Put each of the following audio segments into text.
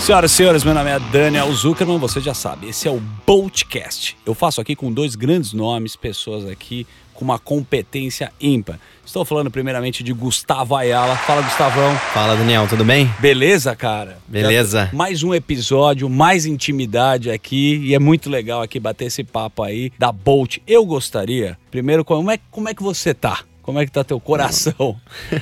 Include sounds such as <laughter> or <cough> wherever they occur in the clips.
Senhoras e senhores, meu nome é Daniel Zuckerman, você já sabe, esse é o Boltcast. Eu faço aqui com dois grandes nomes, pessoas aqui com uma competência ímpar. Estou falando primeiramente de Gustavo Ayala. Fala, Gustavão. Fala, Daniel, tudo bem? Beleza, cara? Beleza. Já mais um episódio, mais intimidade aqui e é muito legal aqui bater esse papo aí da Bolt. Eu gostaria, primeiro, como é, como é que você tá? Como é que tá teu coração?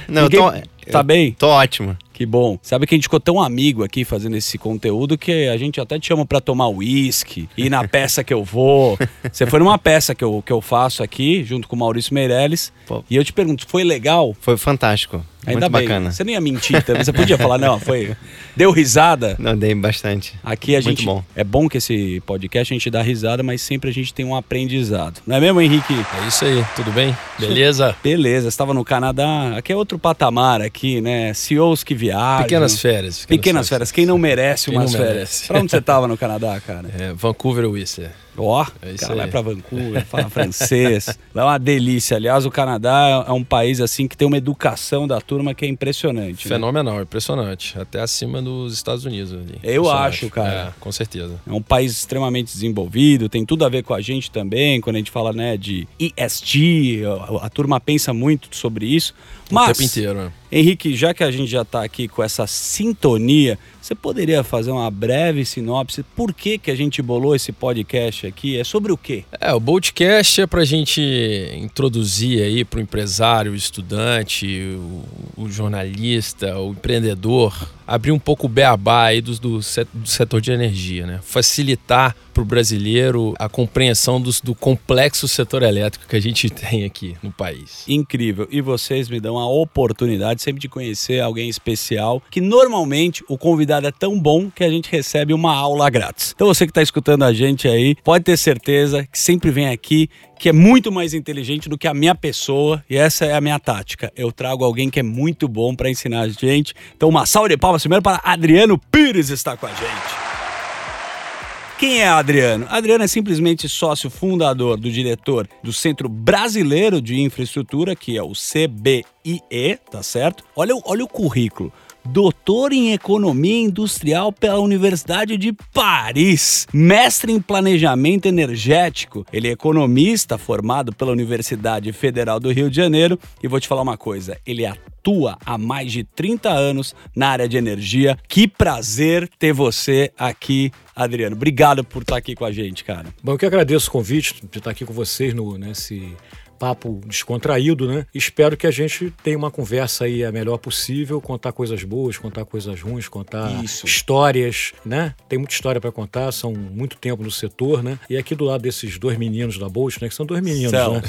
Não, <laughs> Ninguém- eu tô, Tá bem? Tô ótimo. Que bom. Sabe que a gente ficou tão amigo aqui fazendo esse conteúdo que a gente até te chama pra tomar uísque, ir na <laughs> peça que eu vou. Você foi numa peça que eu, que eu faço aqui, junto com o Maurício Meirelles. Pô. E eu te pergunto, foi legal? Foi fantástico. Ainda Muito bem. bacana. Você nem ia mentir também. Você podia <laughs> falar, não, foi. Deu risada? Não, dei bastante. Aqui a Muito gente. bom. É bom que esse podcast a gente dá risada, mas sempre a gente tem um aprendizado. Não é mesmo, Henrique? É isso aí, tudo bem? Beleza? Beleza, estava no Canadá. Aqui é outro patamar aqui, né? CEOs que viajam. Pequenas férias. Pequenas férias. Quem não merece Quem umas não férias? merece. Pra onde você tava no Canadá, cara? <laughs> É, Vancouver Whistler. Ó, É cara vai aí. pra Vancouver, <laughs> fala francês. É uma delícia. Aliás, o Canadá é um país assim que tem uma educação da turma que é impressionante. né? Fenomenal, impressionante. Até acima dos Estados Unidos ali. Eu acho, cara. É, com certeza. É um país extremamente desenvolvido, tem tudo a ver com a gente também, quando a gente fala né, de ESG, a turma pensa muito sobre isso. O Mas, tempo inteiro, né? Henrique, já que a gente já está aqui com essa sintonia, você poderia fazer uma breve sinopse? Por que, que a gente bolou esse podcast aqui? É sobre o quê? É, o Boltcast é pra gente introduzir aí pro empresário, o estudante, o, o jornalista, o empreendedor, abrir um pouco o beabá aí do, do, set- do setor de energia, né? Facilitar pro brasileiro a compreensão dos- do complexo setor elétrico que a gente <laughs> tem aqui no país. Incrível. E vocês me dão a oportunidade sempre de conhecer alguém especial, que normalmente o convidado é tão bom que a gente recebe uma aula grátis. Então você que está escutando a gente aí, pode ter certeza que sempre vem aqui que é muito mais inteligente do que a minha pessoa, e essa é a minha tática. Eu trago alguém que é muito bom para ensinar a gente. Então uma salva de palmas primeiro para Adriano Pires estar com a gente. Quem é Adriano? Adriano é simplesmente sócio fundador do diretor do Centro Brasileiro de Infraestrutura, que é o CBIE, tá certo? Olha, olha o currículo. Doutor em Economia Industrial pela Universidade de Paris. Mestre em Planejamento Energético. Ele é economista formado pela Universidade Federal do Rio de Janeiro. E vou te falar uma coisa: ele atua há mais de 30 anos na área de energia. Que prazer ter você aqui, Adriano. Obrigado por estar aqui com a gente, cara. Bom, eu que agradeço o convite de estar aqui com vocês no, nesse papo descontraído, né? Espero que a gente tenha uma conversa aí a melhor possível, contar coisas boas, contar coisas ruins, contar Isso. histórias, né? Tem muita história para contar, são muito tempo no setor, né? E aqui do lado desses dois meninos da Bolt, né? Que são dois meninos, São, né?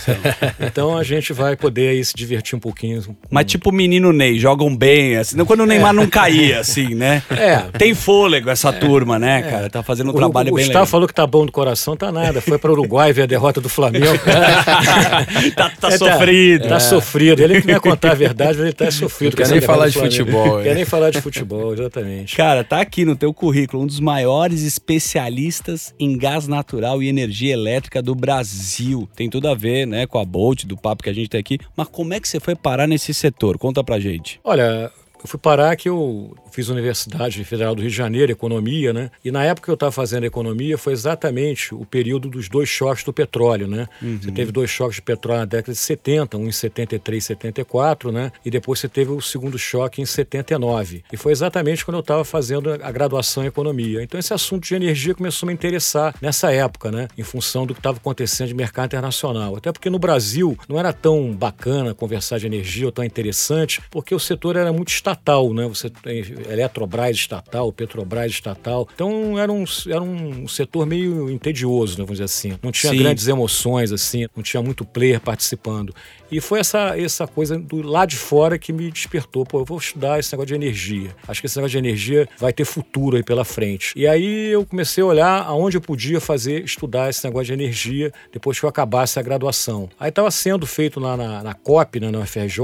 <laughs> Então a gente vai poder aí se divertir um pouquinho. com- Mas tipo o menino Ney, jogam bem, assim, quando o Neymar não caía, assim, né? <laughs> É. Tem fôlego essa turma, né, cara? Tá fazendo um trabalho o, o bem Gustavo legal. falou que tá bom do coração, tá nada. Foi para o Uruguai ver a derrota do Flamengo. <laughs> <laughs> tá tá É, sofrido. Tá sofrido. Ele que não ia contar a verdade, mas ele tá sofrido. Não quer nem falar de futebol, Não quer é. nem falar de futebol, exatamente. Cara, tá aqui no teu currículo um dos maiores especialistas em gás natural e energia elétrica do Brasil. Tem tudo a ver, né, com a Bolt, do papo que a gente tem aqui. Mas como é que você foi parar nesse setor? Conta pra gente. Olha, eu fui parar que eu fiz Universidade Federal do Rio de Janeiro, Economia, né? E na época que eu estava fazendo Economia foi exatamente o período dos dois choques do petróleo, né? Você teve dois choques de petróleo na década de 70, um em 73 74, né? E depois você teve o segundo choque em 79. E foi exatamente quando eu estava fazendo a graduação em Economia. Então esse assunto de energia começou a me interessar nessa época, né? Em função do que estava acontecendo de mercado internacional. Até porque no Brasil não era tão bacana conversar de energia ou tão interessante, porque o setor era muito estatal, né? Você tem Eletrobras estatal, Petrobras estatal. Então era um, era um setor meio entedioso, né, vamos dizer assim. Não tinha Sim. grandes emoções, assim, não tinha muito player participando. E foi essa, essa coisa do lá de fora que me despertou. Pô, eu vou estudar esse negócio de energia. Acho que esse negócio de energia vai ter futuro aí pela frente. E aí eu comecei a olhar aonde eu podia fazer, estudar esse negócio de energia depois que eu acabasse a graduação. Aí estava sendo feito lá na, na COP, né, na UFRJ,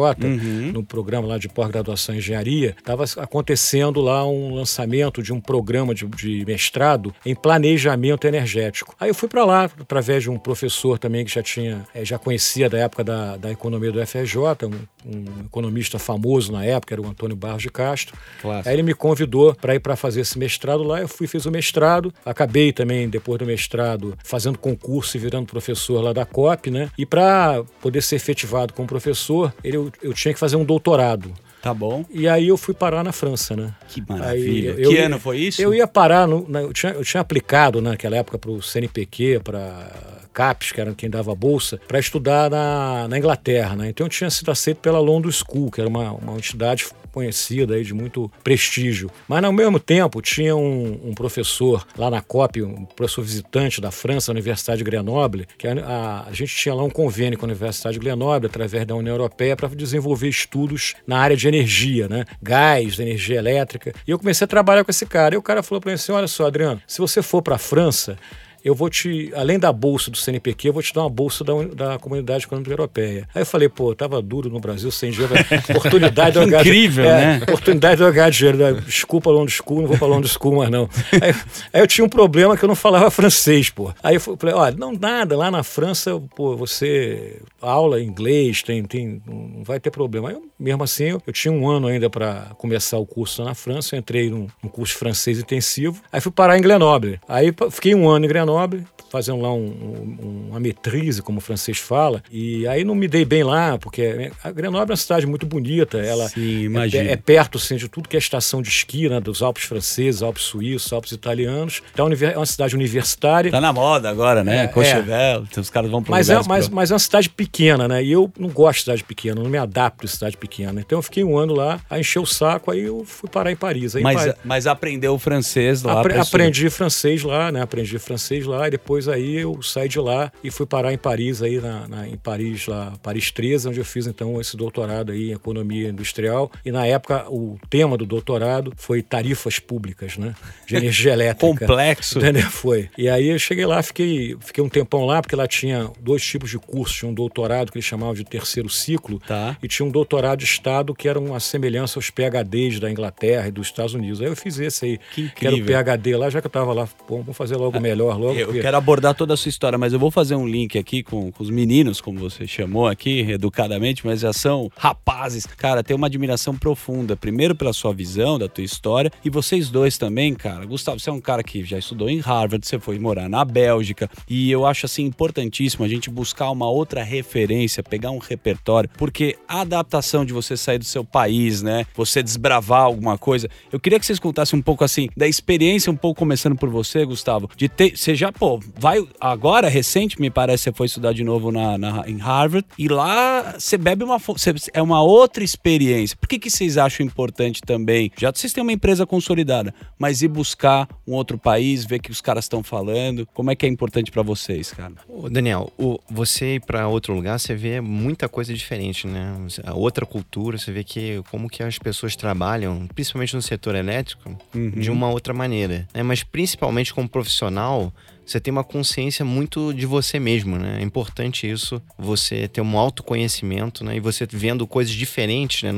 no programa lá de pós-graduação em engenharia engenharia, estava acontecendo lá um lançamento de um programa de, de mestrado em planejamento energético. Aí eu fui para lá através de um professor também que já tinha, eh, já conhecia da época da, da economia do FRJ, um, um economista famoso na época, era o Antônio Barros de Castro. Clássico. Aí ele me convidou para ir para fazer esse mestrado lá. Eu fui fiz o mestrado, acabei também depois do mestrado fazendo concurso e virando professor lá da COP, né? E para poder ser efetivado como professor, ele, eu, eu tinha que fazer um doutorado. Tá bom. E aí eu fui parar na França, né? Que maravilha. Aí, eu, que eu, ano foi isso? Eu ia parar, no, na, eu, tinha, eu tinha aplicado naquela época para o CNPq, para CAPES, que era quem dava a bolsa, para estudar na, na Inglaterra, né? Então eu tinha sido aceito pela London School, que era uma, uma entidade conhecida aí de muito prestígio. Mas ao mesmo tempo tinha um, um professor lá na COP, um professor visitante da França, da Universidade de Grenoble, que a, a, a, gente tinha lá um convênio com a Universidade de Grenoble, através da União Europeia, para desenvolver estudos na área de energia, né? Gás, energia elétrica. E eu comecei a trabalhar com esse cara. E o cara falou para mim assim: olha só, Adriano, se você for para a França, eu vou te, além da bolsa do CNPq, eu vou te dar uma bolsa da, da Comunidade Econômica Europeia. Aí eu falei, pô, tava duro no Brasil, sem dinheiro, <laughs> oportunidade de Incrível, é, né? Oportunidade de eu ganhar dinheiro. Né? Desculpa, London School, não vou para London School mais não. Aí, aí, eu tinha um problema que eu não falava francês, pô. Aí eu falei, olha, não nada, lá na França, pô, você aula em inglês, tem, tem, não vai ter problema. Aí, mesmo assim, eu, eu tinha um ano ainda para começar o curso na França, eu entrei num, num curso francês intensivo, aí fui parar em Grenoble. Aí fiquei um ano em Grenoble, Grenoble, fazendo lá um, um, uma metrise, como o francês fala. E aí não me dei bem lá, porque a Grenoble é uma cidade muito bonita. Ela Sim, é, é, perto assim, de tudo que é estação de esqui, né, dos Alpes franceses, Alpes suíços, Alpes italianos. Então é uma cidade universitária. Tá na moda agora, né? É, Courchevel, é. os caras vão para mas é, mas, mas é uma cidade pequena, né? E eu não gosto de cidade pequena, não me adapto a cidade pequena. Então eu fiquei um ano lá, a encher o saco, aí eu fui parar em Paris. Aí mas, Paris... mas aprendeu francês lá? Apre aprendi francês lá, né? Aprendi francês lá e depois aí eu saí de lá e fui parar em Paris aí na, na, em Paris lá Paris 13 onde eu fiz então esse doutorado aí em economia industrial. E na época o tema do doutorado foi tarifas públicas né? De energia <laughs> elétrica. Complexo. Entendeu? foi. E aí eu cheguei lá fiquei fiquei um tempão lá porque lá tinha dois tipos de curso. Tinha um doutorado que eles chamavam de terceiro ciclo tá. e tinha um doutorado de estado que era uma semelhança aos PhDs da Inglaterra e dos Estados Unidos. Aí eu fiz esse aí que, que era o PhD lá já que eu estava lá pô, vamos fazer logo melhor logo eu quero abordar toda a sua história, mas eu vou fazer um link aqui com, com, os meninos, como você chamou aqui, educadamente, mas já são rapazes. Cara, tem uma admiração profunda, primeiro pela sua visão, da tua história, e vocês dois também, cara. Gustavo, você é um cara que já estudou em Harvard, você foi morar na Bélgica, e eu acho assim importantíssimo a gente buscar uma outra referência, pegar um repertório, porque a adaptação de você sair do seu país, né, você desbravar alguma coisa, eu queria que vocês contassem um pouco assim da experiência, um pouco começando por você, Gustavo, de ter, você já, pô, vai agora, recente, me parece, você foi estudar de novo na, na em Harvard. E lá você bebe uma. Você, é uma outra experiência. Por que, que vocês acham importante também? Já vocês têm uma empresa consolidada, mas ir buscar um outro país, ver o que os caras estão falando. Como é que é importante para vocês, cara? Ô Daniel, o, você ir para outro lugar, você vê muita coisa diferente, né? A outra cultura, você vê que como que as pessoas trabalham, principalmente no setor elétrico, uhum. de uma outra maneira. Né? Mas principalmente como profissional, você tem uma consciência muito de você mesmo, né? É importante isso, você ter um autoconhecimento, né? E você vendo coisas diferentes, né?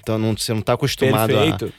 então não, você não está acostumado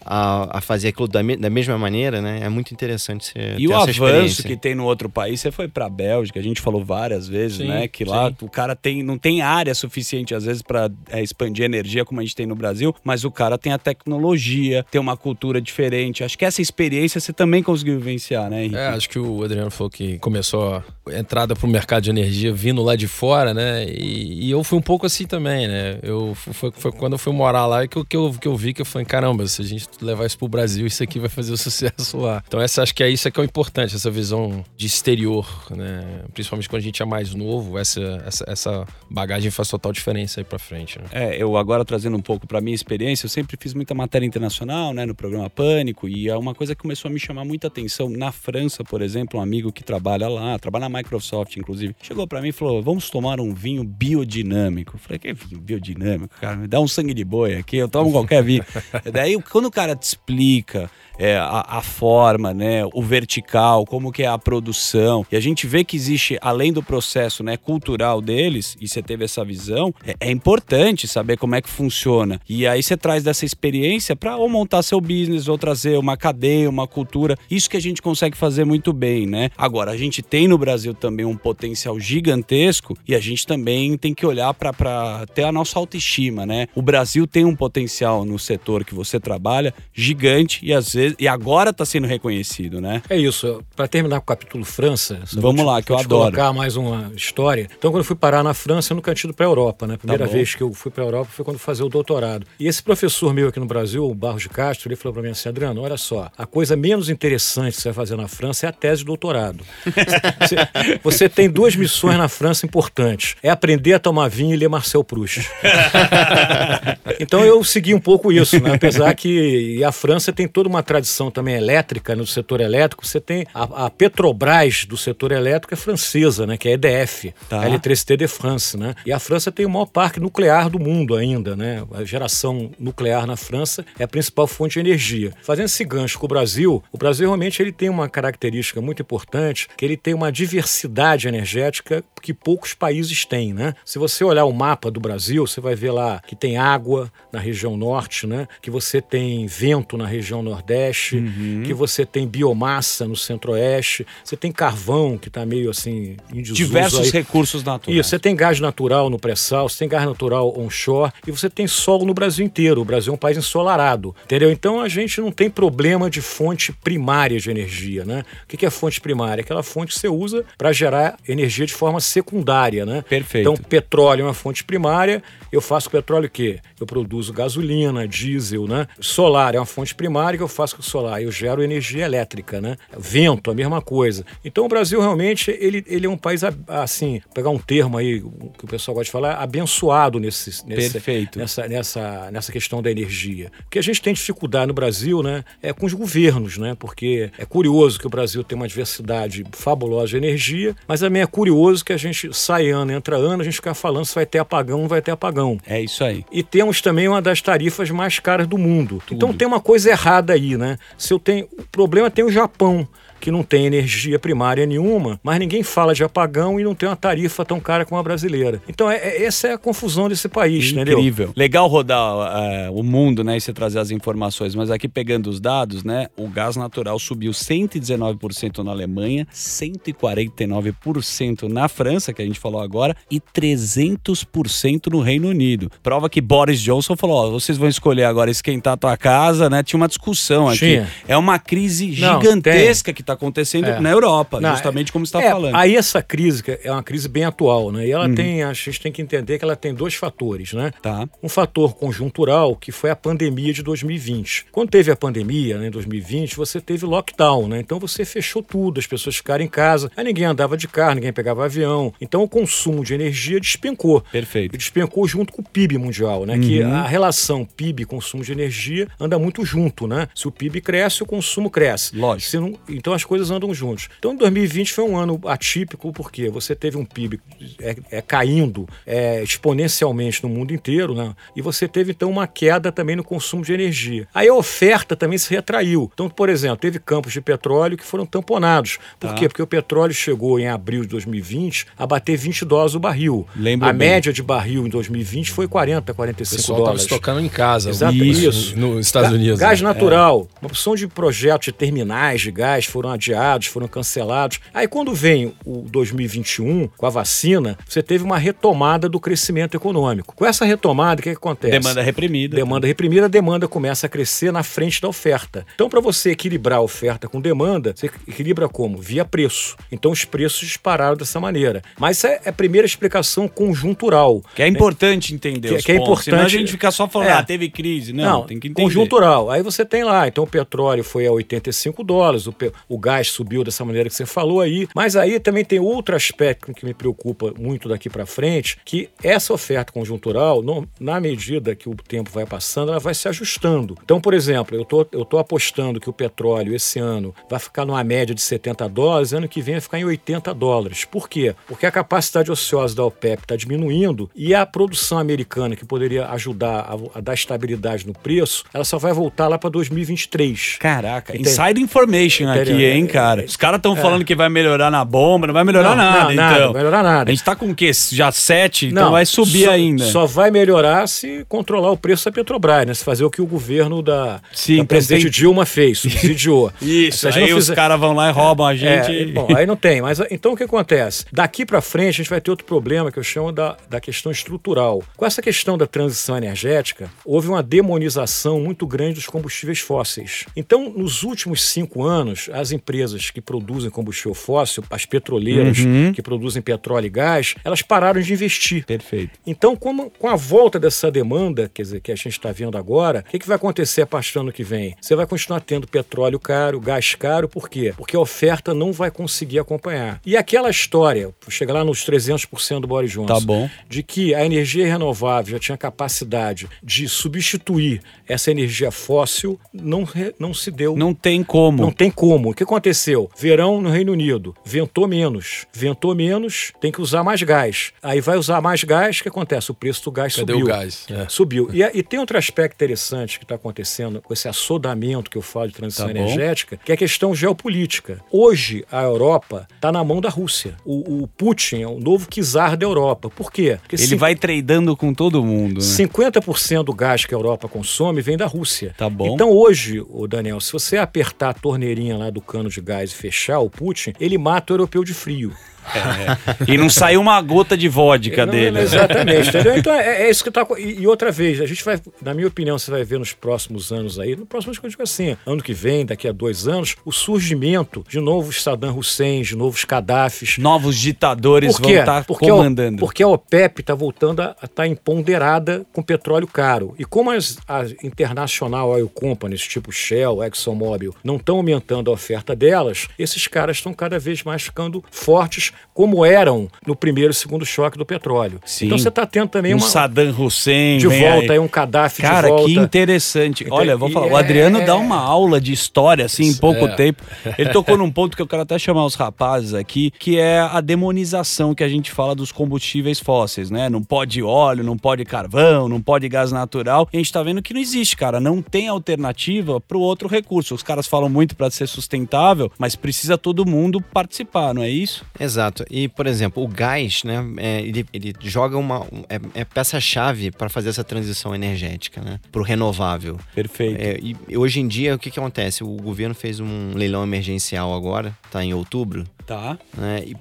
a, a, a, fazer aquilo da, me, da mesma maneira, né? É muito interessante você E o avanço que tem no outro país, você foi para a Bélgica, a gente falou várias vezes, sim, né? Que lá sim. o cara tem, não tem área suficiente às vezes para é, expandir energia como a gente tem no Brasil, mas o cara tem a tecnologia, tem uma cultura diferente. Acho que essa experiência você também conseguiu vivenciar, né, Henrique? É, acho que o Adriano falou que começou a entrada para o mercado de energia vindo lá de fora, né? E, e, eu fui um pouco assim também, né? Eu, foi, foi quando eu fui morar lá que eu, que, eu, que eu vi que eu falei, caramba, se a gente levar isso para o Brasil, isso aqui vai fazer o <laughs> sucesso lá. Então essa, acho que é isso que é o importante, essa visão de exterior, né? Principalmente quando a gente é mais novo, essa, essa, essa bagagem faz total diferença aí para frente. Né? É, eu agora trazendo um pouco para minha experiência, eu sempre fiz muita matéria internacional, né? No programa Pânico, e é uma coisa que começou a me chamar muita atenção. Na França, por exemplo, um amigo que trabalha trabalha lá, trabalha na Microsoft, inclusive, chegou para mim e falou: vamos tomar um vinho biodinâmico. Eu falei, que vinho biodinâmico, cara? Me dá um sangue de boi aqui, eu tomo qualquer vinho. <laughs> Daí, quando o cara te explica é, a, a, forma, né, o vertical, como que é a produção. E a gente vê que existe, além do processo né, cultural deles, e você teve essa visão, é, é importante saber como é que funciona. E aí você traz dessa experiência para ou montar seu business, ou trazer uma cadeia, uma cultura. Isso que a gente consegue fazer muito bem, né? Agora, a gente tem no Brasil também um potencial gigantesco e a gente também tem que olhar para ter a nossa autoestima, né? O Brasil tem um potencial no setor que você trabalha gigante e às vezes e agora está sendo reconhecido, né? É isso. Para terminar com o capítulo França, vamos lá, que eu adoro. colocar mais uma história. Então, quando eu fui parar na França, eu nunca tinha ido para a Europa, né? A primeira tá vez que eu fui para a Europa foi quando fazer o doutorado. E esse professor meu aqui no Brasil, o Barros de Castro, ele falou para mim assim: Adriano, olha só, a coisa menos interessante que você vai fazer na França é a tese de doutorado. <laughs> você, tem duas missões na França importantes: é aprender a tomar vinho e ler Marcel Proust. <laughs> então eu segui um pouco isso, né? apesar que a França tem toda uma tradição também elétrica no setor elétrico, você tem a, a Petrobras do setor elétrico é francesa, né, que é EDF, tá. a Electricité de France, né? E a França tem o maior parque nuclear do mundo ainda, né? A geração nuclear na França é a principal fonte de energia. Fazendo esse gancho com o Brasil, o Brasil realmente ele tem uma característica muito importante, que ele tem uma diversidade energética que poucos países têm, né? Se você olhar o mapa do Brasil, você vai ver lá que tem água na região norte, né? Que você tem vento na região nordeste, uhum. que você tem biomassa no Centro-Oeste, você tem carvão, que está meio assim em Diversos recursos naturais. Isso, você tem gás natural no pré-sal, você tem gás natural onshore e você tem sol no Brasil inteiro. O Brasil é um país ensolarado, entendeu? Então a gente não tem problema de fonte primária de energia, né? O que é fonte primária? Aquela fonte que você usa para gerar energia de forma secundária, né? Perfeito. Então petróleo é uma fonte primária, eu faço petróleo o quê? Eu produzo gasolina, diesel, né? Solar é uma fonte primária que eu faço solar, eu gero energia elétrica, né? Vento, a mesma coisa. Então o Brasil realmente ele, ele é um país assim, pegar um termo aí que o pessoal gosta de falar, abençoado nesse, nesse Perfeito. nessa nessa nessa questão da energia. O que a gente tem dificuldade no Brasil, né, é com os governos, né? Porque é curioso que o Brasil tem uma diversidade fabulosa de energia, mas também é curioso que a gente sai ano entra ano, a gente fica falando se vai ter apagão, não vai ter apagão. É isso aí. E temos também uma das tarifas mais caras do mundo. Tudo. Então tem uma coisa errada aí, né? Se eu tenho, o problema tem o Japão que não tem energia primária nenhuma, mas ninguém fala de apagão e não tem uma tarifa tão cara como a brasileira. Então, é, é essa é a confusão desse país, Incrível. entendeu? Incrível. Legal rodar uh, o mundo, né, e você trazer as informações, mas aqui pegando os dados, né, o gás natural subiu 119% na Alemanha, 149% na França, que a gente falou agora, e 300% no Reino Unido. Prova que Boris Johnson falou, ó, vocês vão escolher agora esquentar a tua casa, né? Tinha uma discussão aqui. Tinha. É uma crise gigantesca que está está acontecendo é. na Europa, Não, justamente como você está é, falando. Aí essa crise é uma crise bem atual, né? E ela uhum. tem, a gente tem que entender que ela tem dois fatores, né? Tá. Um fator conjuntural, que foi a pandemia de 2020. Quando teve a pandemia, né, em 2020, você teve lockdown, né? Então você fechou tudo, as pessoas ficaram em casa, aí ninguém andava de carro, ninguém pegava avião. Então o consumo de energia despencou. Perfeito. Despencou junto com o PIB mundial, né? Uhum. Que a relação PIB consumo de energia anda muito junto, né? Se o PIB cresce, o consumo cresce. Lógico. Não, então as as coisas andam juntos. Então, 2020 foi um ano atípico porque você teve um PIB é, é caindo é, exponencialmente no mundo inteiro, né? E você teve então uma queda também no consumo de energia. Aí a oferta também se retraiu. Então, por exemplo, teve campos de petróleo que foram tamponados. Por tá. quê? Porque o petróleo chegou em abril de 2020 a bater 20 dólares o barril. Lembra a bem. média de barril em 2020 foi 40, 45 o dólares. Estava estocando em casa. Exato, isso. isso. Nos Estados Unidos. Gás né? natural. É. Uma opção de projetos de terminais de gás foram adiados, foram cancelados. Aí quando vem o 2021, com a vacina, você teve uma retomada do crescimento econômico. Com essa retomada, o que, que acontece? Demanda reprimida. Demanda reprimida, a demanda começa a crescer na frente da oferta. Então, para você equilibrar a oferta com demanda, você equilibra como? Via preço. Então, os preços dispararam dessa maneira. Mas essa é a primeira explicação conjuntural. Que é importante entender que, os que é importante. Senão a gente fica só falando, é, ah, teve crise. Não, Não, tem que entender. Conjuntural. Aí você tem lá, então o petróleo foi a 85 dólares, o, o gás subiu dessa maneira que você falou aí. Mas aí também tem outro aspecto que me preocupa muito daqui para frente, que essa oferta conjuntural, não, na medida que o tempo vai passando, ela vai se ajustando. Então, por exemplo, eu tô, eu tô apostando que o petróleo esse ano vai ficar numa média de 70 dólares, ano que vem vai ficar em 80 dólares. Por quê? Porque a capacidade ociosa da OPEP está diminuindo e a produção americana, que poderia ajudar a, a, dar estabilidade no preço, ela só vai voltar lá para 2023. Caraca, Entende? inside information aqui, hein, cara? Os caras estão é. falando que vai melhorar na bomba, não vai melhorar não, nada, não, nada, então. Não vai melhorar nada. A gente tá com o quê? Já 7, então vai subir só, ainda. Só vai melhorar se controlar o preço da Petrobras, né? Se fazer o que o governo da, Sim, da presidente tem... Dilma fez, <laughs> subsidiou. Isso, aí fizer... os caras vão lá e roubam a gente. É, bom, aí não tem. Mas então o que acontece? Daqui para frente a gente vai ter outro problema que eu chamo da, da questão estrutural. Com essa questão da transição energética, houve uma demonização muito grande dos combustíveis fósseis. Então, nos últimos cinco anos, as empresas que produzem combustível fóssil, as petroleiras uhum. que produzem petróleo e gás, elas pararam de investir. Perfeito. Então, como, com a volta dessa demanda, quer dizer, que a gente está vendo agora, o que, que vai acontecer a partir do ano que vem? Você vai continuar tendo petróleo caro, gás caro, por quê? Porque a oferta não vai conseguir acompanhar. E aquela história, chega lá nos 300% do Boris Johnson, tá bom. de que a energia renovável já tinha capacidade de substituir essa energia fóssil, não, não se deu. Não tem como. Não tem como. O que aconteceu? Verão no Reino Unido, ventou menos. Ventou menos, tem que usar mais gás. Aí vai usar mais gás, o que acontece? O preço do gás Cadê subiu. o gás? É. Subiu. E, e, tem outro aspecto interessante que está acontecendo com esse assodamento que eu falo de transição tá energética, que é a questão geopolítica. Hoje, a Europa está na mão da Rússia. O, o, Putin é o novo czar da Europa. Por quê? Porque Ele vai tradando com todo mundo. Né? 50% do gás que a Europa consome vem da Rússia. Tá bom. Então hoje, o Daniel, se você apertar a torneirinha lá do cano de gás e fechar o Putin, ele mata o europeu de frio. É. E não saiu uma gota de vodka não, dele. Exatamente, entendeu? Então é, é, isso que tá. E, e, outra vez, a gente vai, na minha opinião, você vai ver nos próximos anos aí, no próximo ano, digo assim, ano que vem, daqui a dois anos, o surgimento de novos Saddam Hussein, de novos Gaddafis. Novos ditadores vão estar tá porque comandando. A, porque a OPEP está voltando a estar tá empoderada com petróleo caro. E como as, International Oil Companies, tipo Shell, ExxonMobil, não estão aumentando a oferta delas, esses caras estão cada vez mais ficando fortes como eram no primeiro e segundo choque do petróleo. Sim. Então você está tendo também um uma. Saddam Hussein. De volta, aí. aí um Gaddafi Cara, de volta. que interessante. Então, Olha, vou falar. O Adriano é... dá uma aula de história, assim, em pouco é. tempo. Ele <laughs> tocou num ponto que eu quero até chamar os rapazes aqui, que é a demonização que a gente fala dos combustíveis fósseis, né? Não pode óleo, não pode carvão, não pode gás natural. E a gente está vendo que não existe, cara. Não tem alternativa para o outro recurso. Os caras falam muito para ser sustentável, mas precisa todo mundo participar, não é isso? Exato. Exato. E, por exemplo, o gás, né, é, ele, ele joga uma. É, é peça-chave para fazer essa transição energética, né? Para o renovável. Perfeito. É, e hoje em dia, o que, que acontece? O governo fez um leilão emergencial agora, tá em outubro. Tá. Né, e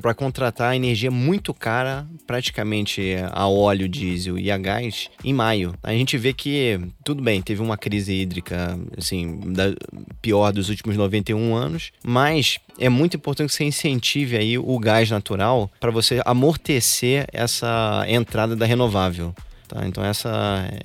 para contratar energia muito cara, praticamente a óleo, diesel e a gás, em maio. A gente vê que, tudo bem, teve uma crise hídrica, assim, da, pior dos últimos 91 anos, mas é muito importante que você incentive aí o gás natural para você amortecer essa entrada da renovável. Tá? Então essa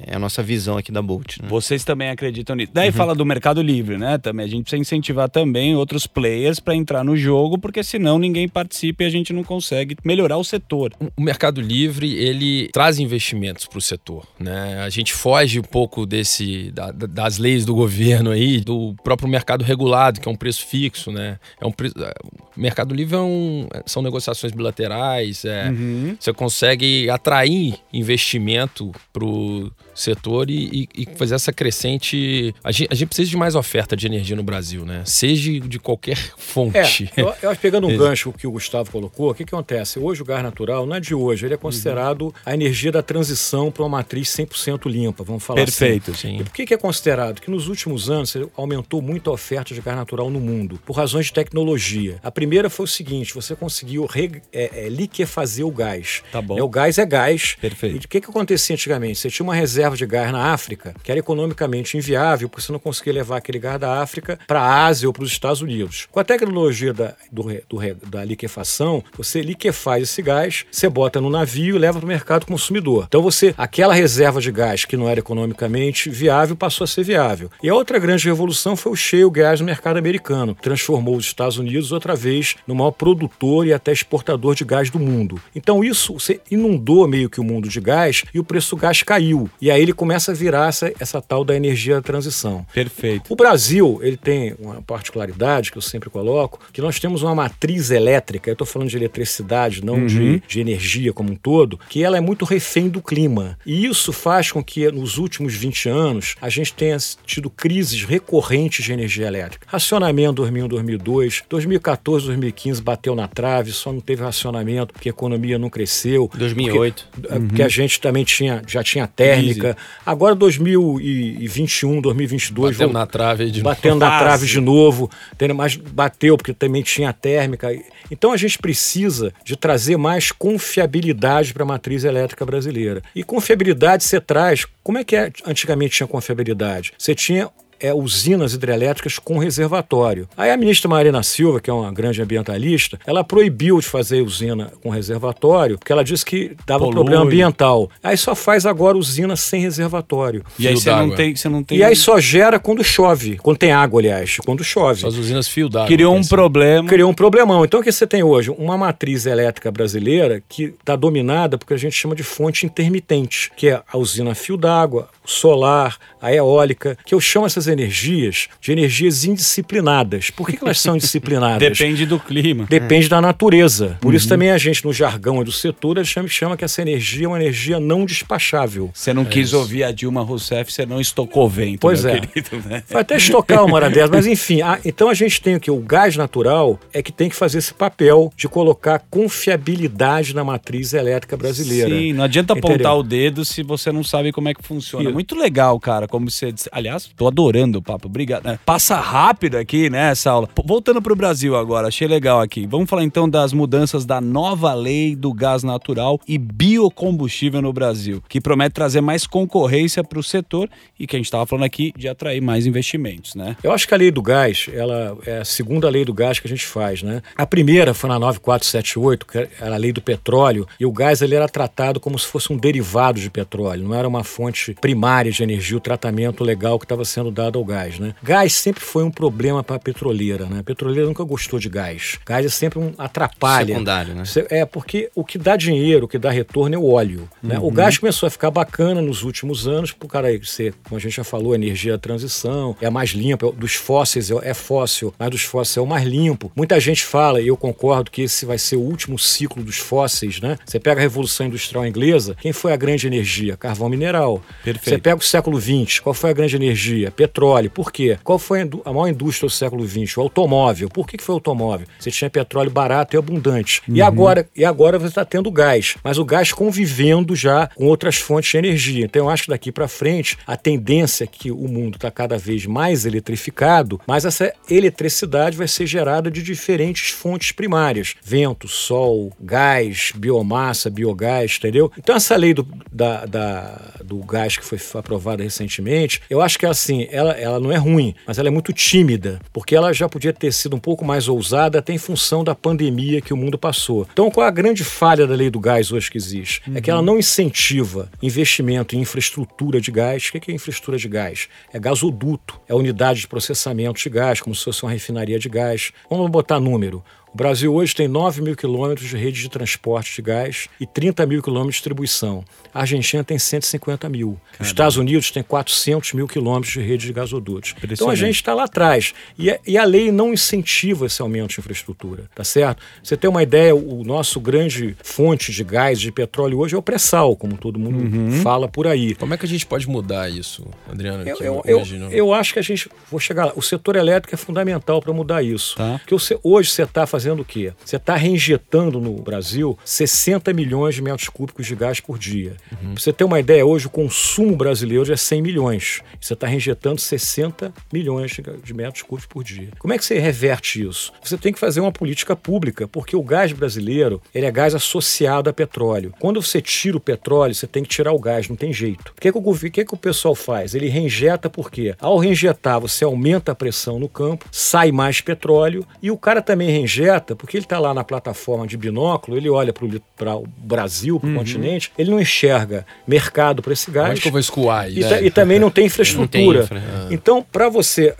é a nossa visão aqui da Bolt. Né? Vocês também acreditam nisso. Daí uhum. fala do mercado livre, né? Também a gente precisa incentivar também outros players para entrar no jogo, porque senão ninguém participa e a gente não consegue melhorar o setor. O mercado livre ele traz investimentos para o setor, né? A gente foge um pouco desse da, das leis do governo aí, do próprio mercado regulado, que é um preço fixo, né? É um preço, é, mercado livre é um, são negociações bilaterais, é, uhum. você consegue atrair investimento para o setor e, e, e, fazer essa crescente. A gente, a gente, precisa de mais oferta de energia no Brasil, né? Seja de qualquer <laughs> fonte. É, eu, eu acho pegando um <laughs> gancho que o Gustavo colocou, o que, que acontece? Hoje o gás natural não é de hoje, ele é considerado uhum. a energia da transição para uma matriz 100% limpa, vamos falar Perfeito, assim. sim. E por que, que é considerado? Que nos últimos anos aumentou muito a oferta de gás natural no mundo, por razões de tecnologia. A primeira primeira foi o seguinte: você conseguiu re, é, é, liquefazer o gás. Tá bom. É, o gás é gás. Perfeito. E o que, que acontecia antigamente? Você tinha uma reserva de gás na África que era economicamente inviável, porque você não conseguia levar aquele gás da África para a Ásia ou para os Estados Unidos. Com a tecnologia da, do, do, da liquefação, você liquefaz esse gás, você bota no navio e leva para o mercado consumidor. Então você, aquela reserva de gás que não era economicamente viável, passou a ser viável. E a outra grande revolução foi o shale gas no mercado americano. Transformou os Estados Unidos outra vez no maior produtor e até exportador de gás do mundo. Então isso você inundou meio que o mundo de gás e o preço do gás caiu. E aí ele começa a virar essa, essa tal da energia da transição. Perfeito. O Brasil, ele tem uma particularidade que eu sempre coloco, que nós temos uma matriz elétrica, eu estou falando de eletricidade, não uhum. de, de energia como um todo, que ela é muito refém do clima. E isso faz com que nos últimos 20 anos a gente tenha tido crises recorrentes de energia elétrica. Racionamento 2001, 2002, 2014, 2015 bateu na trave, só não teve racionamento porque a economia não cresceu. 2008. Porque, uhum. porque a gente também tinha, já tinha térmica. Agora 2021, 2022... Bateu na trave de Batendo novo. na trave de novo, mas bateu porque também tinha térmica. Então a gente precisa de trazer mais confiabilidade para a matriz elétrica brasileira. E confiabilidade você traz. Como é que é, antigamente tinha confiabilidade? Você tinha é, usinas hidrelétricas com reservatório. Aí a ministra Marina Silva, que é uma grande ambientalista, ela proibiu de fazer usina com reservatório, porque ela disse que dava Polui. problema ambiental. Aí só faz agora usina sem reservatório. E aí você não, tem, você não tem. E aí só gera quando chove, quando tem água, aliás, quando chove. As usinas fio d'água. Criou um problema. Criou um problemão. Então o que você tem hoje? Uma matriz elétrica brasileira que está dominada porque a gente chama de fonte intermitente, que é a usina fio d'água, solar, a eólica, que eu chamo essas energias de energias indisciplinadas. Por que, que elas são <laughs> indisciplinadas? Depende do clima. Depende é. da natureza. Por uhum. isso também a gente, no jargão do setor, a gente chama que essa energia é uma energia não despachável. Você não é quis isso. ouvir a Dilma Rousseff, você não estocou vento, pois é. Querido, né? Vai até estocar uma hora <laughs> dessas, mas enfim. A, então a gente tem o que? O gás natural é que tem que fazer esse papel de colocar confiabilidade na matriz elétrica brasileira. Sim, não adianta Entendeu? apontar o dedo se você não sabe como é que funciona. Muito legal, cara, como você... Aliás, tô adorando adorando o papo. Obrigado. Né? Passa rápido aqui, né, essa aula. Voltando para o Brasil agora, achei legal aqui. Vamos falar então das mudanças da nova lei do gás natural e biocombustível no Brasil, que promete trazer mais concorrência para o setor e que a gente estava falando aqui de atrair mais investimentos, né? Eu acho que a lei do gás, ela é a segunda lei do gás que a gente faz, né? A primeira foi na 9478, que era a lei do petróleo, e o gás ele era tratado como se fosse um derivado de petróleo, não era uma fonte primária de energia, o tratamento legal que estava sendo dado ao gás, né? Gás sempre foi um problema para a petroleira, né? A petroleira nunca gostou de gás. Gás é sempre um atrapalha. Secundário, né? É, porque o que dá dinheiro, o que dá retorno é o óleo, né? Uhum. O gás começou a ficar bacana nos últimos anos, por cara ser, como a gente já falou, energia transição, é a mais limpa, dos fósseis é, é fóssil, mas dos fósseis é o mais limpo. Muita gente fala, e eu concordo que esse vai ser o último ciclo dos fósseis, né? Você pega a Revolução Industrial Inglesa, quem foi a grande energia? Carvão mineral. Perfeito. Você pega o século XX, qual foi a grande energia? Petróleo. Por quê? Qual foi a maior indústria do século XX? O automóvel. Por que, que foi o automóvel? Você tinha petróleo barato e abundante. Uhum. E agora, e agora você está tendo gás, mas o gás convivendo já com outras fontes de energia. Então eu acho que daqui para frente a tendência é que o mundo está cada vez mais eletrificado, mas essa eletricidade vai ser gerada de diferentes fontes primárias: vento, sol, gás, biomassa, biogás, entendeu? Então essa lei do, da, da, do gás que foi aprovada recentemente, eu acho que assim, ela, ela não é ruim, mas ela é muito tímida, porque ela já podia ter sido um pouco mais ousada até em função da pandemia que o mundo passou. Então, qual é a grande falha da lei do gás hoje que existe? Uhum. É que ela não incentiva investimento em infraestrutura de gás. O que é infraestrutura de gás? É gasoduto, é unidade de processamento de gás, como se fosse uma refinaria de gás. Vamos botar número. O Brasil hoje tem 9 mil quilômetros de rede de transporte de gás e 30 mil quilômetros de distribuição. A Argentina tem 150 mil. Caramba. Os Estados Unidos tem 400 mil quilômetros de rede de gasodutos. Então a gente está lá atrás. E a, e a, lei não incentiva esse aumento de infraestrutura, tá certo? Você tem uma ideia, o nosso grande fonte de gás, de petróleo hoje é o pré-sal, como todo mundo uhum. fala por aí. Como é que a gente pode mudar isso, Adriano? Eu, eu, eu, eu, acho que a gente, vou chegar lá, o setor elétrico é fundamental para mudar isso. Tá. Porque hoje você está fazendo fazendo o quê? Você está reinjetando no Brasil 60 milhões de metros cúbicos de gás por dia. Uhum. Pra você ter uma ideia, hoje o consumo brasileiro é 100 milhões. Você está reinjetando 60 milhões de metros cúbicos por dia. Como é que você reverte isso? Você tem que fazer uma política pública, porque o gás brasileiro ele é gás associado a petróleo. Quando você tira o petróleo, você tem que tirar o gás, não tem jeito. O que, é que, o, que, é que o pessoal faz? Ele reinjeta por quê? Ao reinjetar, você aumenta a pressão no campo, sai mais petróleo e o cara também reinjeta, porque ele está lá na plataforma de binóculo, ele olha para o Brasil, para o uhum. continente, ele não enxerga mercado para esse gás. Onde que eu vou escoar isso? E, e também não tem infraestrutura. <laughs> Não tem infra. Ah. Então, para você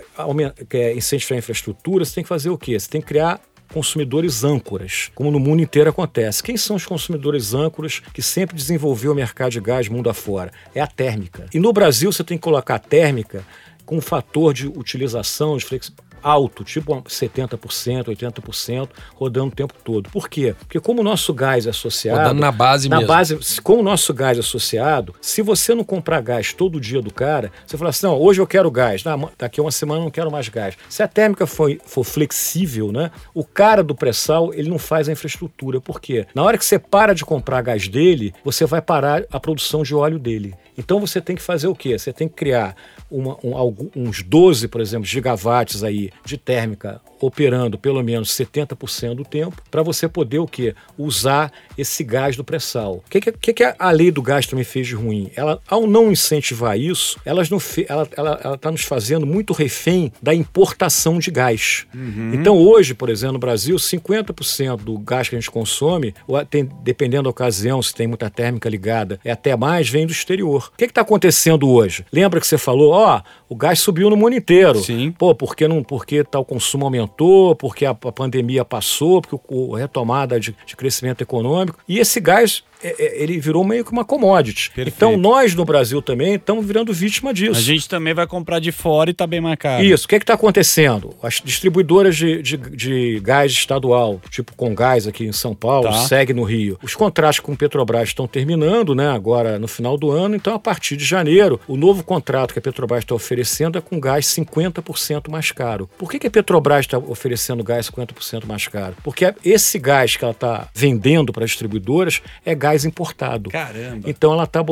quer incentivar a infraestrutura, você tem que fazer o quê? Você tem que criar consumidores âncoras, como no mundo inteiro acontece. Quem são os consumidores âncoras que sempre desenvolveu o mercado de gás mundo afora? É a térmica. E no Brasil você tem que colocar a térmica com um fator de utilização, de flexibilidade alto, tipo 70%, 80%, rodando o tempo todo. Por quê? Porque como o nosso gás é associado... Rodando na base na mesmo. Base, como o nosso gás é associado, se você não comprar gás todo dia do cara, você fala assim, não, hoje eu quero gás, daqui a uma semana eu não quero mais gás. Se a térmica for, for flexível, né, o cara do pré-sal, ele não faz a infraestrutura. Por quê? Na hora que você para de comprar gás dele, você vai parar a produção de óleo dele. Então você tem que fazer o quê? Você tem que criar uma, um, uns 12, por exemplo, gigawatts aí de térmica operando pelo menos 70% do tempo para você poder o quê? Usar esse gás do pré-sal. O que, que, que, a lei do gás também fez de ruim? Ela, ao não incentivar isso, elas não fe, ela está ela, ela tá nos fazendo muito refém da importação de gás. Uhum. Então hoje, por exemplo, no Brasil, 50% do gás que a gente consome, tem, dependendo da ocasião, se tem muita térmica ligada, é até mais, vem do exterior. O que está acontecendo hoje? Lembra que você falou, ó, o gás subiu no mundo inteiro. Sim. Pô, por que, não, porque o consumo aumentou, porque a, a pandemia passou, porque o, a retomada de, de crescimento econômico. E esse gás ele virou meio que uma commodity. Perfeito. Então nós no Brasil também estamos virando vítima disso. A gente também vai comprar de fora e está bem mais caro. Isso. O que é está acontecendo? As distribuidoras de, de, de, gás estadual, tipo com gás aqui em São Paulo, tá. segue no Rio. Os contratos com Petrobras estão terminando, né? Agora no final do ano. Então a partir de janeiro, o novo contrato que a Petrobras está oferecendo é com gás 50% mais caro. Por que, que a Petrobras está oferecendo gás 50% mais caro? Porque esse gás que ela está vendendo para as distribuidoras é gás gás importado. Caramba. Então ela está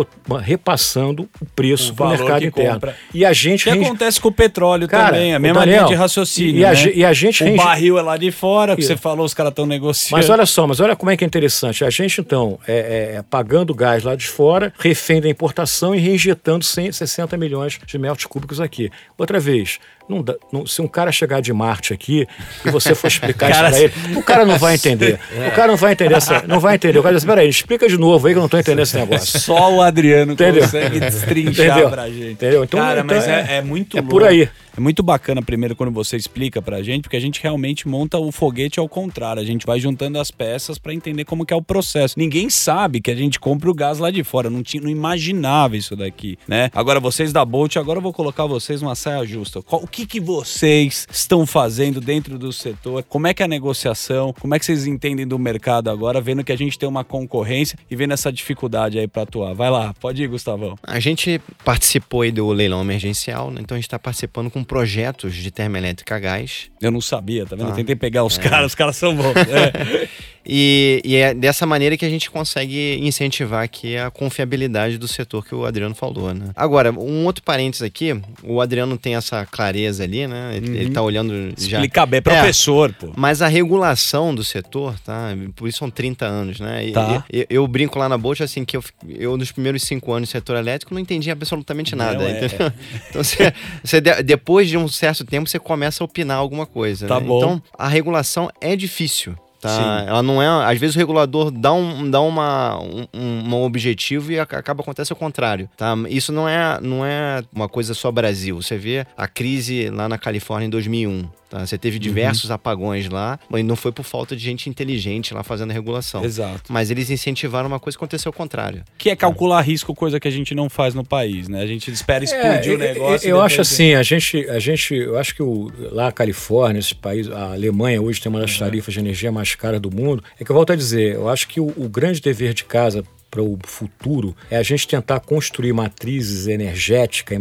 repassando o preço para o mercado interno. Compra. E a gente. O que acontece com o petróleo Cara, também, a mesma Daniel, linha de raciocínio. E, a, né? e a gente. O barril é lá de fora, que você falou, os caras estão negociando. Mas olha só, mas olha como é que é interessante. A gente, então, é, é pagando gás lá de fora, refém da importação e reinjetando 160 milhões de metros cúbicos aqui. Outra vez, não dá, não, se um cara chegar de Marte aqui e você for <laughs> explicar isso pra ele, <laughs> o cara não vai entender. <laughs> O cara não vai entender essa, não vai entender. O cara diz, peraí, explica de novo aí que eu não tô entendendo esse negócio. <laughs> Só o Adriano Entendeu? consegue destrinchar Entendeu? pra gente. Entendeu? Então, cara, então mas é, é, é muito É louco. por aí. É muito bacana primeiro quando você explica pra gente, porque a gente realmente monta o foguete ao contrário. A gente vai juntando as peças para entender como que é o processo. Ninguém sabe que a gente compra o gás lá de fora. Não, tinha, não imaginava isso daqui, né? Agora vocês da Bolt, agora eu vou colocar vocês numa saia justa. O que que vocês estão fazendo dentro do setor? Como é que é a negociação? Como é que vocês entendem do mercado agora, vendo que a gente tem uma concorrência e vendo essa dificuldade aí para atuar? Vai lá, pode ir, Gustavão. A gente participou aí do leilão emergencial, né? então a gente está participando com projetos de termoelétrica a gás. Eu não sabia, tá vendo? Ah, Eu tentei pegar os é. caras, os caras são bons. É. <laughs> E, e, é dessa maneira que a gente consegue incentivar aqui a confiabilidade do setor que o Adriano falou, né? Agora, um outro parênteses aqui, o Adriano tem essa clareza ali, né? Ele, uhum. ele tá olhando já... Explica bem, é professor, é, pô. Mas a regulação do setor, tá? Por isso são 30 anos, né? E, tá. E, eu, brinco lá na Bolt, assim, que eu, eu nos primeiros cinco anos no setor elétrico não entendi absolutamente nada, não, é. entendeu? <laughs> Então, você, você, depois de um certo tempo, você começa a opinar alguma coisa. Tá né? bom. Então, a regulação é difícil. Tá? Ela não é. Às vezes o regulador dá um, dá uma, um, um objetivo e acaba acontece o contrário. Tá? Isso não é, não é uma coisa só Brasil. Você vê a crise lá na Califórnia em 2001. Tá? Você teve uhum. diversos uhum. apagões lá, mas não foi por falta de gente inteligente lá fazendo a regulação. Exato. Mas eles incentivaram uma coisa que aconteceu o contrário. Que é calcular risco, coisa que a gente não faz no país, né? A gente espera explodir é, o negócio. Eu, eu acho assim, a gente, a gente, eu acho que o, lá a Califórnia, esse país, a Alemanha hoje tem uma das uhum. tarifas de energia mais cara do mundo. É que eu volto a dizer, eu acho que o, o grande dever de casa para o futuro é a gente tentar construir matrizes energética e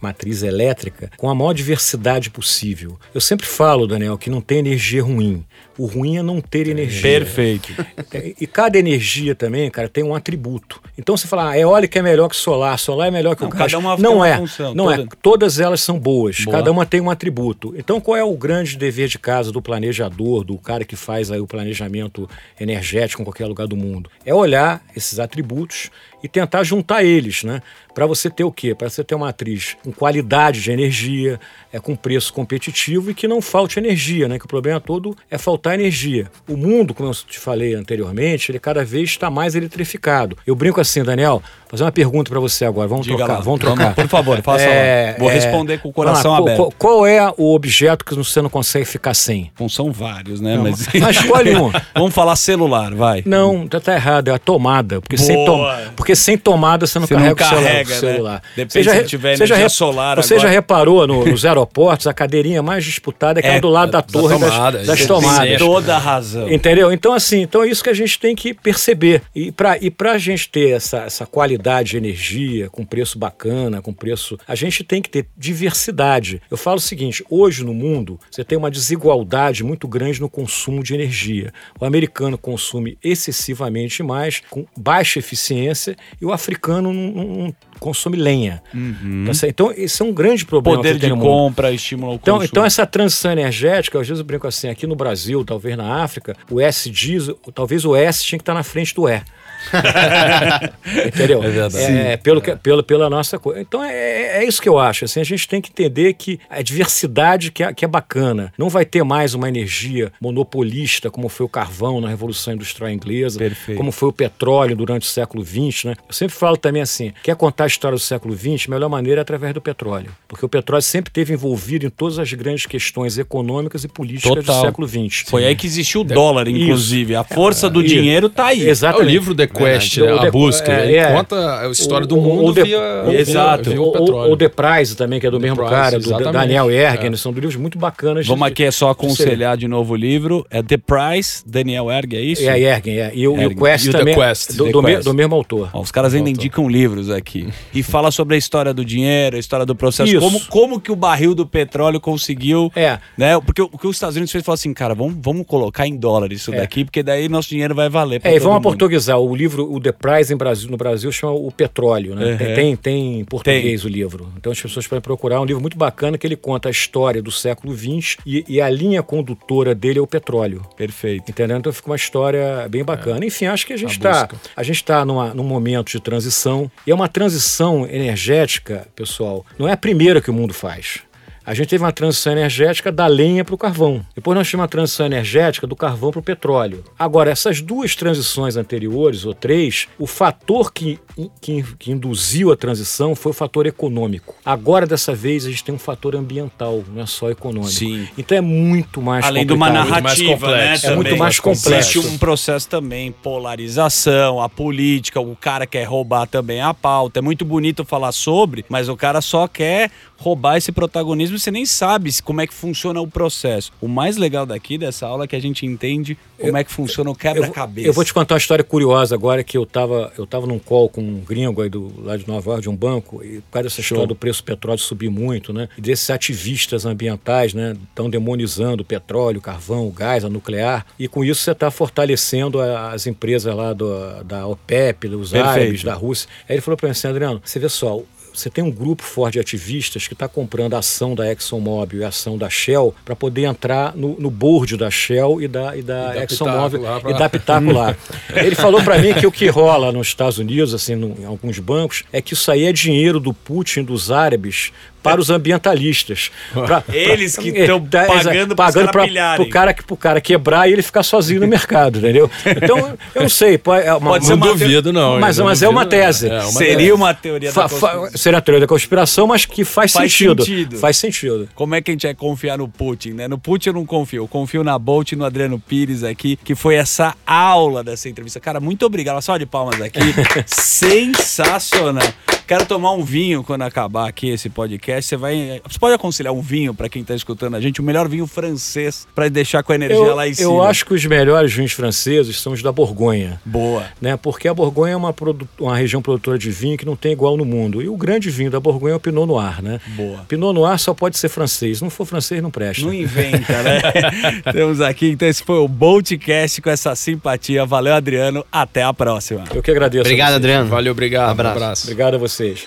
matriz elétrica com a maior diversidade possível. Eu sempre falo, Daniel, que não tem energia ruim. O ruim é não ter energia. Perfeito. É, E cada energia também, cara, tem um atributo. Então você fala, ah, eólica é melhor que solar, solar é melhor que Não, o cada gás. uma tem não uma é, função, não é. toda- Todas elas são boas, Boa. cada uma tem um atributo. Então qual é o grande dever de casa do planejador, do cara que faz aí o planejamento energético em qualquer lugar do mundo? É olhar esses atributos e tentar juntar eles, né? Para você ter o quê? Para você ter uma matriz com qualidade de energia, é com preço competitivo e que não falte energia, né? Que o problema todo é faltar energia. O mundo, como eu te falei anteriormente, ele cada vez está mais eletrificado. Eu brinco assim, Daniel, fazer uma pergunta para você agora. Vamos Diga trocar, lá. vamos trocar. Por favor, faça É, lá. Vou é, responder com o lá, coração aberto. Qual, qual é o objeto que você não consegue ficar sem? Bom, são vários, né? Mas, <laughs> Mas escolhe um. <laughs> Vamos falar celular, vai. Não, tá, tá errado, é a tomada. Porque sem, tom- porque sem tomada você não Você não carrega, o celular- carrega, o celular. né? Depende se tiver você já energia re- solar Você agora. já reparou no- <laughs> nos aeroportos, a cadeirinha mais disputada é aquela É, do lado da, torre das- tomada, das, Tem tomadas. toda a razão. Entendeu? Então, assim, então é isso que a gente tem que perceber. E para e a gente ter essa, essa qualidade de energia, com preço bacana, com preço. A gente tem que ter diversidade. Eu falo o seguinte: hoje no mundo, você tem uma desigualdade muito grande no consumo de energia. O americano consome excessivamente mais, com baixa eficiência, e o africano não, não- consome lenha. Tá certo? Então, esse é um grande problema Poder de compra estimula o Então, consumo. então essa transição energética, às vezes eu brinco assim, aqui no Brasil, talvez na África, o S diz, talvez o S tinha que estar na frente do E. <laughs> Entendeu? É verdade. É, pelo que- pelo, pela nossa coisa. Então é, é- é isso que eu acho. Assim, a gente tem que entender que a diversidade que é, que é bacana. Não vai ter mais uma energia monopolista, como foi o carvão na Revolução Industrial Inglesa, Perfeito. como foi o petróleo durante o século XX. Né? Eu sempre falo também assim: quer contar a história do século XX? A melhor maneira é através do petróleo. Porque o petróleo sempre esteve envolvido em todas as grandes questões econômicas e políticas Total. do século XX. Foi aí que existiu o dólar, Isso. inclusive. A força do Isso. dinheiro tá aí. É o Exatamente. livro The Quest, né? A The- busca. é, ele é. conta a história do O- o- mundo o The- via, Exato. via o petróleo. o, o The Price também, que é do mesmo Price, cara, do exatamente. Daniel Ergen, É. são livros muito bacanas. de- Vamos aqui é só de- aconselhar de novo o livro. É The Price, Daniel Erg, é isso? É a Ergen, é. E o, e o Ergen. Quest E o The também, Quest, do, The do, me- Quest. do mesmo autor. Ó, os caras ainda indicam livros aqui. E <laughs> fala sobre a história do dinheiro, a história do processo. Isso. Como, como que o barril do petróleo conseguiu. É. Né? Porque o que os Estados Unidos fez foi assim, cara, vamos, vamos colocar em dólar isso É. daqui, porque daí nosso dinheiro vai valer. É, e vamos mundo. portuguesar. O livro, o The Price em Brasil, no Brasil chama O Petróleo, né? Uhum. Tem, tem, tem em português o livro. Então as pessoas podem procurar. É um livro muito bacana que ele conta a história do século XX e, e a linha condutora dele é o petróleo. Perfeito. Entendendo? Então fica uma história bem bacana. Enfim, acho que a gente está a gente está num momento de transição e é uma transição energética, pessoal. Não é a primeira que o mundo faz. A gente teve uma transição energética da lenha para o carvão. Depois nós tivemos uma transição energética do carvão para o petróleo. Agora, essas duas transições anteriores, ou três, o fator que, que, que induziu a transição foi o fator econômico. Agora, dessa vez, a gente tem um fator ambiental, não é só econômico. Sim. Então é muito mais Além de uma complicado. mais narrativa, né? complexo. É muito mais complexo. Existe um processo também, polarização, a política, o cara quer roubar também a pauta. É muito bonito falar sobre, mas o cara só quer roubar esse protagonismo você nem sabe como é que funciona o processo. O mais legal daqui dessa aula é que a gente entende como é que funciona o Eu quebra-cabeça. Eu vou te contar uma história curiosa agora que eu estava eu tava num call com um gringo aí do, lá de Nova York, de um banco, e por causa dessa história do preço do petróleo subir muito, né? E desses ativistas ambientais, né? Estão demonizando o petróleo, o carvão, o gás, a nuclear. E com isso você está fortalecendo a- as empresas lá do, da OPEP, dos Perfeito. árabes, da Rússia. Aí ele falou para mim assim, Adriano, você vê só, você tem um grupo forte de ativistas que está comprando a ação da ExxonMobil e a ação da Shell para poder entrar no, no board da Shell e da, e da, ExxonMobil pra- e dar pitaco lá. <laughs> Ele falou para mim que o que rola nos Estados Unidos, assim, no- em alguns bancos, é que isso aí é dinheiro do Putin, dos árabes, para os ambientalistas. <laughs> Pra- Eles que estão tá, <laughs> pagando pagando pilharem. pro cara, pro cara quebrar e ele ficar sozinho no mercado, entendeu? Então, eu não sei. Pode, é uma, Pode Não uma duvido, não. Mas, mas é duvido, uma não. tese. É uma Seria tese. uma teoria Fa- da conspiração. seria a teoria da conspiração, mas que faz, Faz sentido. sentido. Faz sentido. Como é que a gente vai confiar no Putin, né? No Putin eu não confio. Eu confio na Bolt e no Adriano Pires aqui, que foi essa aula dessa entrevista. Cara, muito obrigado. Só de palmas aqui. <laughs> Sensacional. Quero tomar um vinho quando acabar aqui esse podcast. Você vai. Você pode aconselhar um vinho para quem tá escutando a gente, o melhor vinho francês para deixar com a energia Eu, lá em cima. eu acho que os melhores vinhos franceses são os da Borgonha. Boa. Né? Porque a Borgonha é uma, produ- uma região produtora de vinho que não tem igual no mundo. E o grande vinho da Borgonha é o Pinot Noir, né? Boa. Pinot Noir só pode ser francês. Se não for francês, não presta. Não inventa, né? <laughs> Temos aqui, então esse foi o Boltcast com essa simpatia. Valeu, Adriano. Até a próxima. Eu que agradeço. Obrigado. Adriano. Valeu, obrigado. Abraço. Um abraço. Obrigado a vocês.